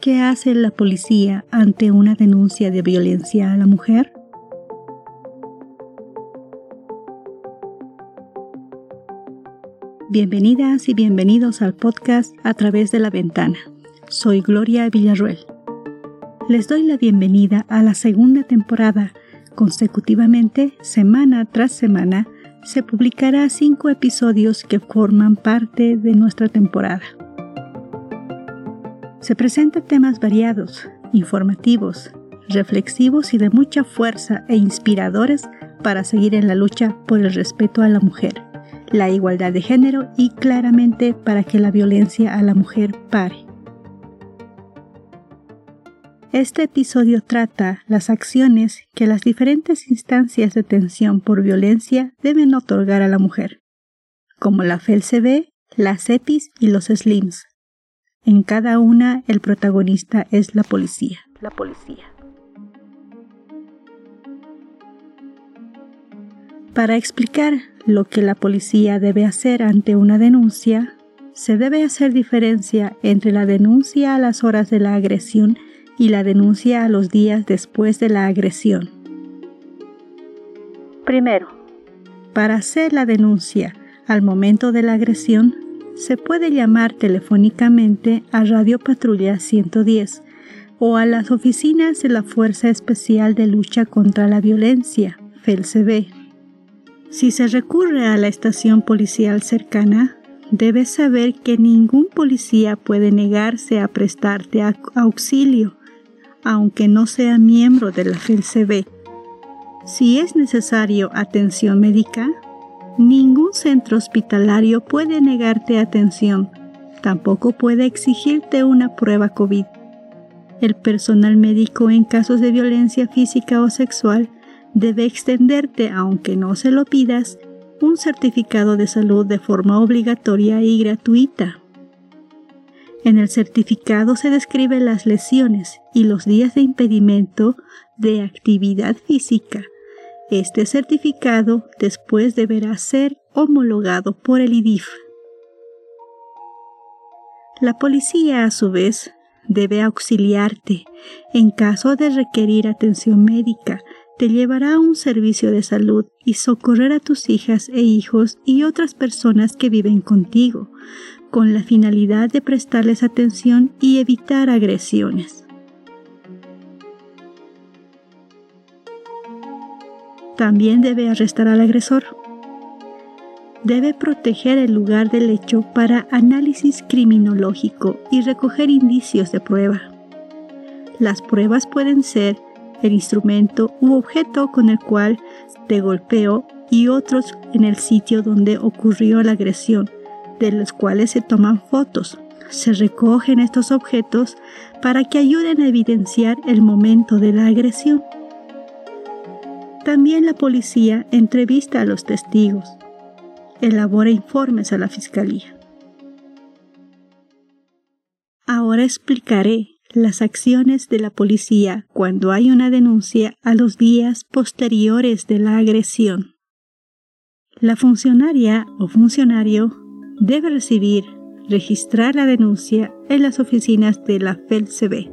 ¿Qué hace la policía ante una denuncia de violencia a la mujer? Bienvenidas y bienvenidos al podcast A través de la ventana. Soy Gloria Villarruel. Les doy la bienvenida a la segunda temporada. Consecutivamente, semana tras semana, se publicará cinco episodios que forman parte de nuestra temporada. Se presentan temas variados, informativos, reflexivos y de mucha fuerza e inspiradores para seguir en la lucha por el respeto a la mujer, la igualdad de género y claramente para que la violencia a la mujer pare. Este episodio trata las acciones que las diferentes instancias de atención por violencia deben otorgar a la mujer, como la FELCB, las EPIs y los SLIMS, en cada una el protagonista es la policía. La policía. Para explicar lo que la policía debe hacer ante una denuncia, se debe hacer diferencia entre la denuncia a las horas de la agresión y la denuncia a los días después de la agresión. Primero, para hacer la denuncia al momento de la agresión, se puede llamar telefónicamente a Radio Patrulla 110 o a las oficinas de la Fuerza Especial de Lucha contra la Violencia, FELCB. Si se recurre a la estación policial cercana, debes saber que ningún policía puede negarse a prestarte auxilio, aunque no sea miembro de la FELCB. Si es necesario atención médica, Ningún centro hospitalario puede negarte atención, tampoco puede exigirte una prueba COVID. El personal médico en casos de violencia física o sexual debe extenderte, aunque no se lo pidas, un certificado de salud de forma obligatoria y gratuita. En el certificado se describen las lesiones y los días de impedimento de actividad física este certificado después deberá ser homologado por el IDIF. La policía, a su vez, debe auxiliarte. En caso de requerir atención médica, te llevará a un servicio de salud y socorrer a tus hijas e hijos y otras personas que viven contigo, con la finalidad de prestarles atención y evitar agresiones. También debe arrestar al agresor. Debe proteger el lugar del hecho para análisis criminológico y recoger indicios de prueba. Las pruebas pueden ser el instrumento u objeto con el cual te golpeó y otros en el sitio donde ocurrió la agresión, de los cuales se toman fotos. Se recogen estos objetos para que ayuden a evidenciar el momento de la agresión. También la policía entrevista a los testigos, elabora informes a la fiscalía. Ahora explicaré las acciones de la policía cuando hay una denuncia a los días posteriores de la agresión. La funcionaria o funcionario debe recibir, registrar la denuncia en las oficinas de la FELCB.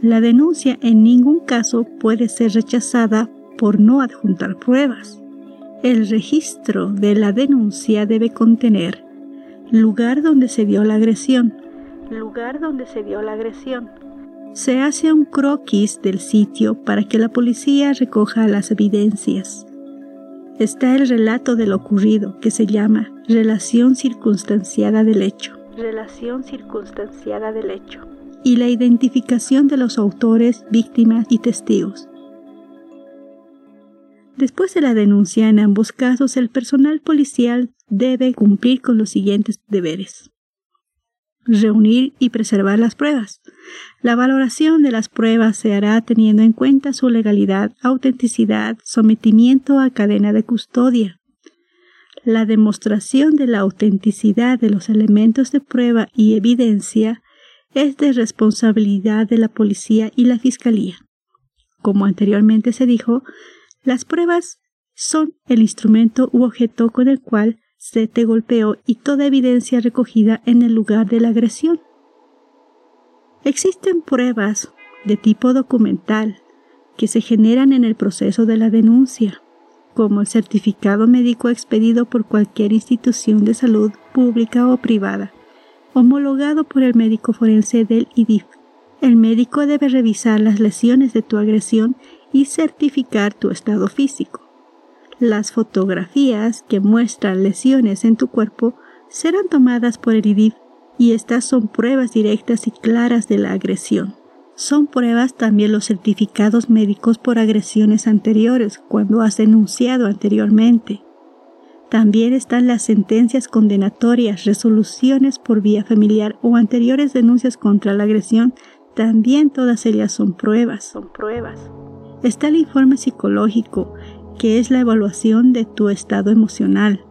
La denuncia en ningún caso puede ser rechazada por no adjuntar pruebas. El registro de la denuncia debe contener lugar donde se dio la agresión, lugar donde se dio la agresión. Se hace un croquis del sitio para que la policía recoja las evidencias. Está el relato de lo ocurrido que se llama relación circunstanciada del hecho. Relación circunstanciada del hecho. Y la identificación de los autores, víctimas y testigos. Después de la denuncia, en ambos casos, el personal policial debe cumplir con los siguientes deberes. Reunir y preservar las pruebas. La valoración de las pruebas se hará teniendo en cuenta su legalidad, autenticidad, sometimiento a cadena de custodia. La demostración de la autenticidad de los elementos de prueba y evidencia es de responsabilidad de la policía y la fiscalía. Como anteriormente se dijo, las pruebas son el instrumento u objeto con el cual se te golpeó y toda evidencia recogida en el lugar de la agresión. Existen pruebas de tipo documental que se generan en el proceso de la denuncia, como el certificado médico expedido por cualquier institución de salud pública o privada, homologado por el médico forense del IDIF. El médico debe revisar las lesiones de tu agresión y certificar tu estado físico. Las fotografías que muestran lesiones en tu cuerpo serán tomadas por el IDIF y estas son pruebas directas y claras de la agresión. Son pruebas también los certificados médicos por agresiones anteriores cuando has denunciado anteriormente. También están las sentencias condenatorias, resoluciones por vía familiar o anteriores denuncias contra la agresión. También todas ellas son pruebas, son pruebas. Está el informe psicológico, que es la evaluación de tu estado emocional,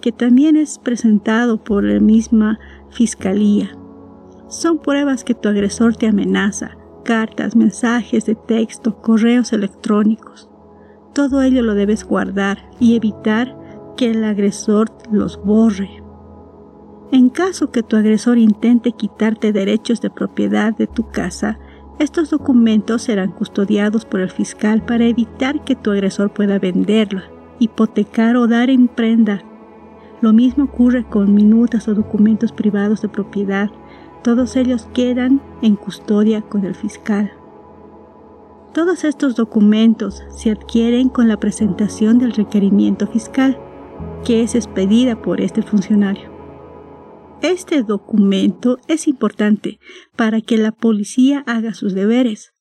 que también es presentado por la misma fiscalía. Son pruebas que tu agresor te amenaza, cartas, mensajes de texto, correos electrónicos. Todo ello lo debes guardar y evitar que el agresor los borre. En caso que tu agresor intente quitarte derechos de propiedad de tu casa, estos documentos serán custodiados por el fiscal para evitar que tu agresor pueda venderla, hipotecar o dar en prenda. Lo mismo ocurre con minutas o documentos privados de propiedad todos ellos quedan en custodia con el fiscal. Todos estos documentos se adquieren con la presentación del requerimiento fiscal, que es expedida por este funcionario. Este documento es importante para que la policía haga sus deberes.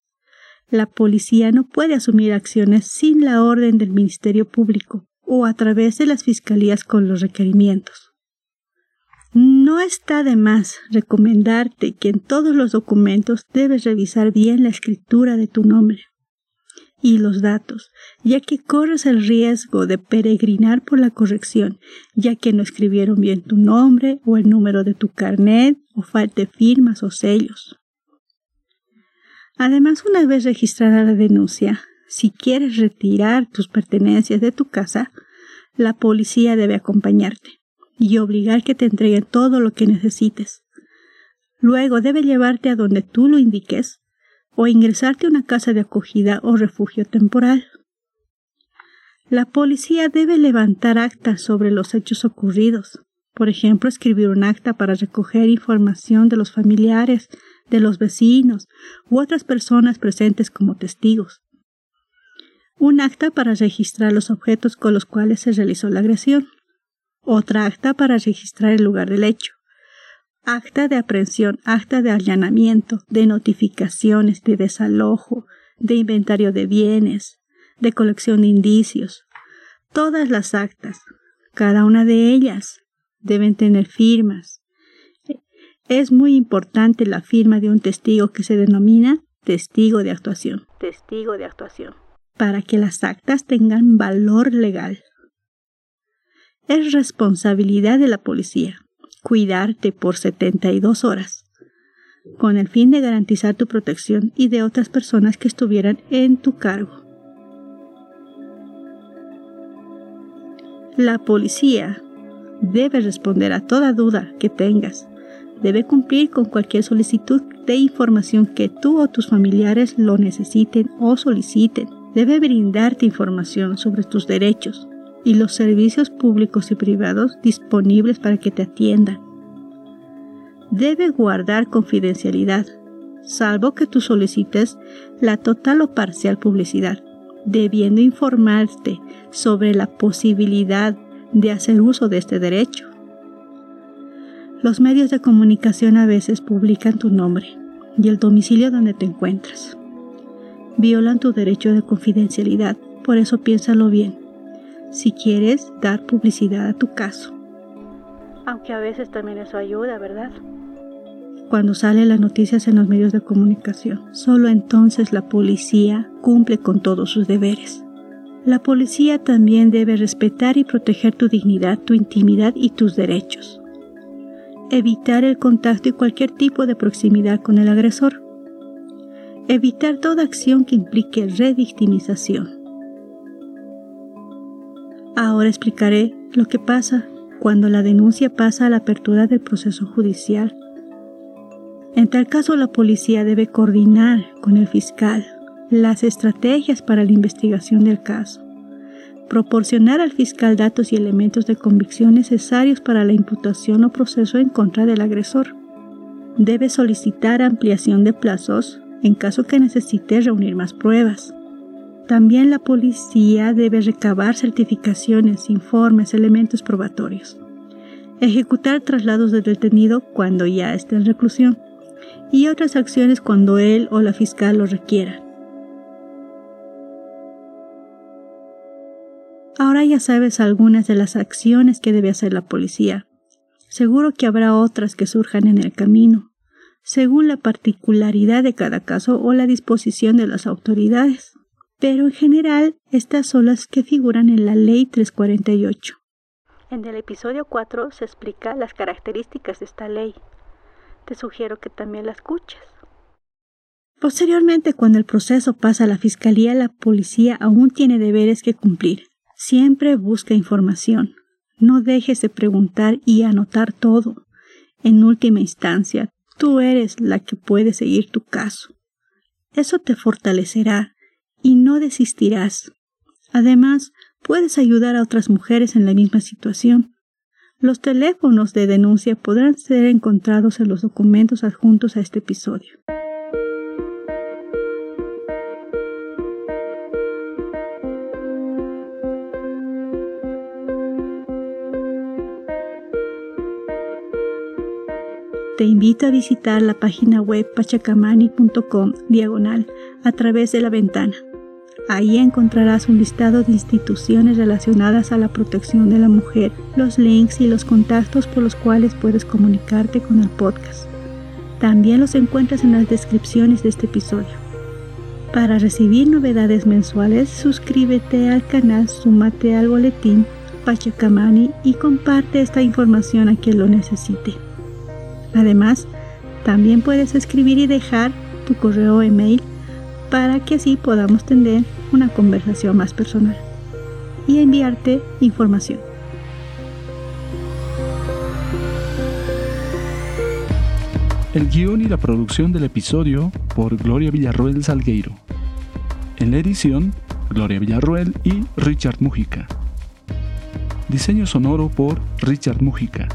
La policía no puede asumir acciones sin la orden del Ministerio Público o a través de las fiscalías con los requerimientos. No está de más recomendarte que en todos los documentos debes revisar bien la escritura de tu nombre y los datos, ya que corres el riesgo de peregrinar por la corrección, ya que no escribieron bien tu nombre o el número de tu carnet o falte firmas o sellos. Además, una vez registrada la denuncia, si quieres retirar tus pertenencias de tu casa, la policía debe acompañarte y obligar que te entreguen todo lo que necesites. Luego debe llevarte a donde tú lo indiques o ingresarte a una casa de acogida o refugio temporal. La policía debe levantar actas sobre los hechos ocurridos, por ejemplo, escribir un acta para recoger información de los familiares, de los vecinos u otras personas presentes como testigos. Un acta para registrar los objetos con los cuales se realizó la agresión otra acta para registrar el lugar del hecho, acta de aprehensión, acta de allanamiento, de notificaciones, de desalojo, de inventario de bienes, de colección de indicios. Todas las actas, cada una de ellas, deben tener firmas. Es muy importante la firma de un testigo que se denomina testigo de actuación. Testigo de actuación. Para que las actas tengan valor legal. Es responsabilidad de la policía cuidarte por 72 horas, con el fin de garantizar tu protección y de otras personas que estuvieran en tu cargo. La policía debe responder a toda duda que tengas. Debe cumplir con cualquier solicitud de información que tú o tus familiares lo necesiten o soliciten. Debe brindarte información sobre tus derechos, y los servicios públicos y privados disponibles para que te atiendan. Debe guardar confidencialidad, salvo que tú solicites la total o parcial publicidad, debiendo informarte sobre la posibilidad de hacer uso de este derecho. Los medios de comunicación a veces publican tu nombre y el domicilio donde te encuentras. Violan tu derecho de confidencialidad, por eso piénsalo bien si quieres dar publicidad a tu caso. Aunque a veces también eso ayuda, ¿verdad? Cuando salen las noticias en los medios de comunicación, solo entonces la policía cumple con todos sus deberes. La policía también debe respetar y proteger tu dignidad, tu intimidad y tus derechos. Evitar el contacto y cualquier tipo de proximidad con el agresor. Evitar toda acción que implique revictimización Ahora explicaré lo que pasa cuando la denuncia pasa a la apertura del proceso judicial. En tal caso, la policía debe coordinar con el fiscal las estrategias para la investigación del caso, proporcionar al fiscal datos y elementos de convicción necesarios para la imputación o proceso en contra del agresor. Debe solicitar ampliación de plazos en caso que necesite reunir más pruebas. También la policía debe recabar certificaciones, informes, elementos probatorios. Ejecutar traslados del detenido cuando ya esté en reclusión y otras acciones cuando él o la fiscal lo requieran. Ahora ya sabes algunas de las acciones que debe hacer la policía. Seguro que habrá otras que surjan en el camino, según la particularidad de cada caso o la disposición de las autoridades. Pero en general, estas son las que figuran en la Ley 348. En el episodio 4 se explica las características de esta ley, te sugiero que también la escuches. Posteriormente, cuando el proceso pasa a la Fiscalía, la policía aún tiene deberes que cumplir. Siempre busca información. No dejes de preguntar y anotar todo. En última instancia, tú eres la que puede seguir tu caso. Eso te fortalecerá y no desistirás. Además, puedes ayudar a otras mujeres en la misma situación. Los teléfonos de denuncia podrán ser encontrados en los documentos adjuntos a este episodio. Te invito a visitar la página web pachacamani.com diagonal a través de la ventana Ahí encontrarás un listado de instituciones relacionadas a la protección de la mujer, los links y los contactos por los cuales puedes comunicarte con el podcast. También los encuentras en las descripciones de este episodio. Para recibir novedades mensuales, suscríbete al canal, súmate al boletín Pachacamani y comparte esta información a quien lo necesite. Además, también puedes escribir y dejar tu correo email para que así podamos tener una conversación más personal y enviarte información. El guion y la producción del episodio por Gloria Villarroel Salgueiro. En la edición, Gloria Villarroel y Richard Mujica. Diseño sonoro por Richard Mujica.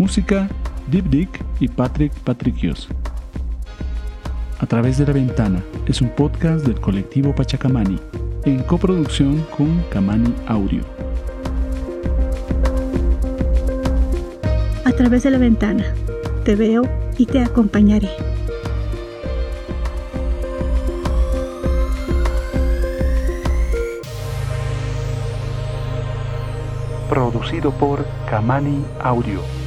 Música, Deep Dick y Patrick Patricios. A través de la ventana es un podcast del colectivo Pachacamani en coproducción con Camani Audio. A través de la ventana te veo y te acompañaré. Producido por Camani Audio.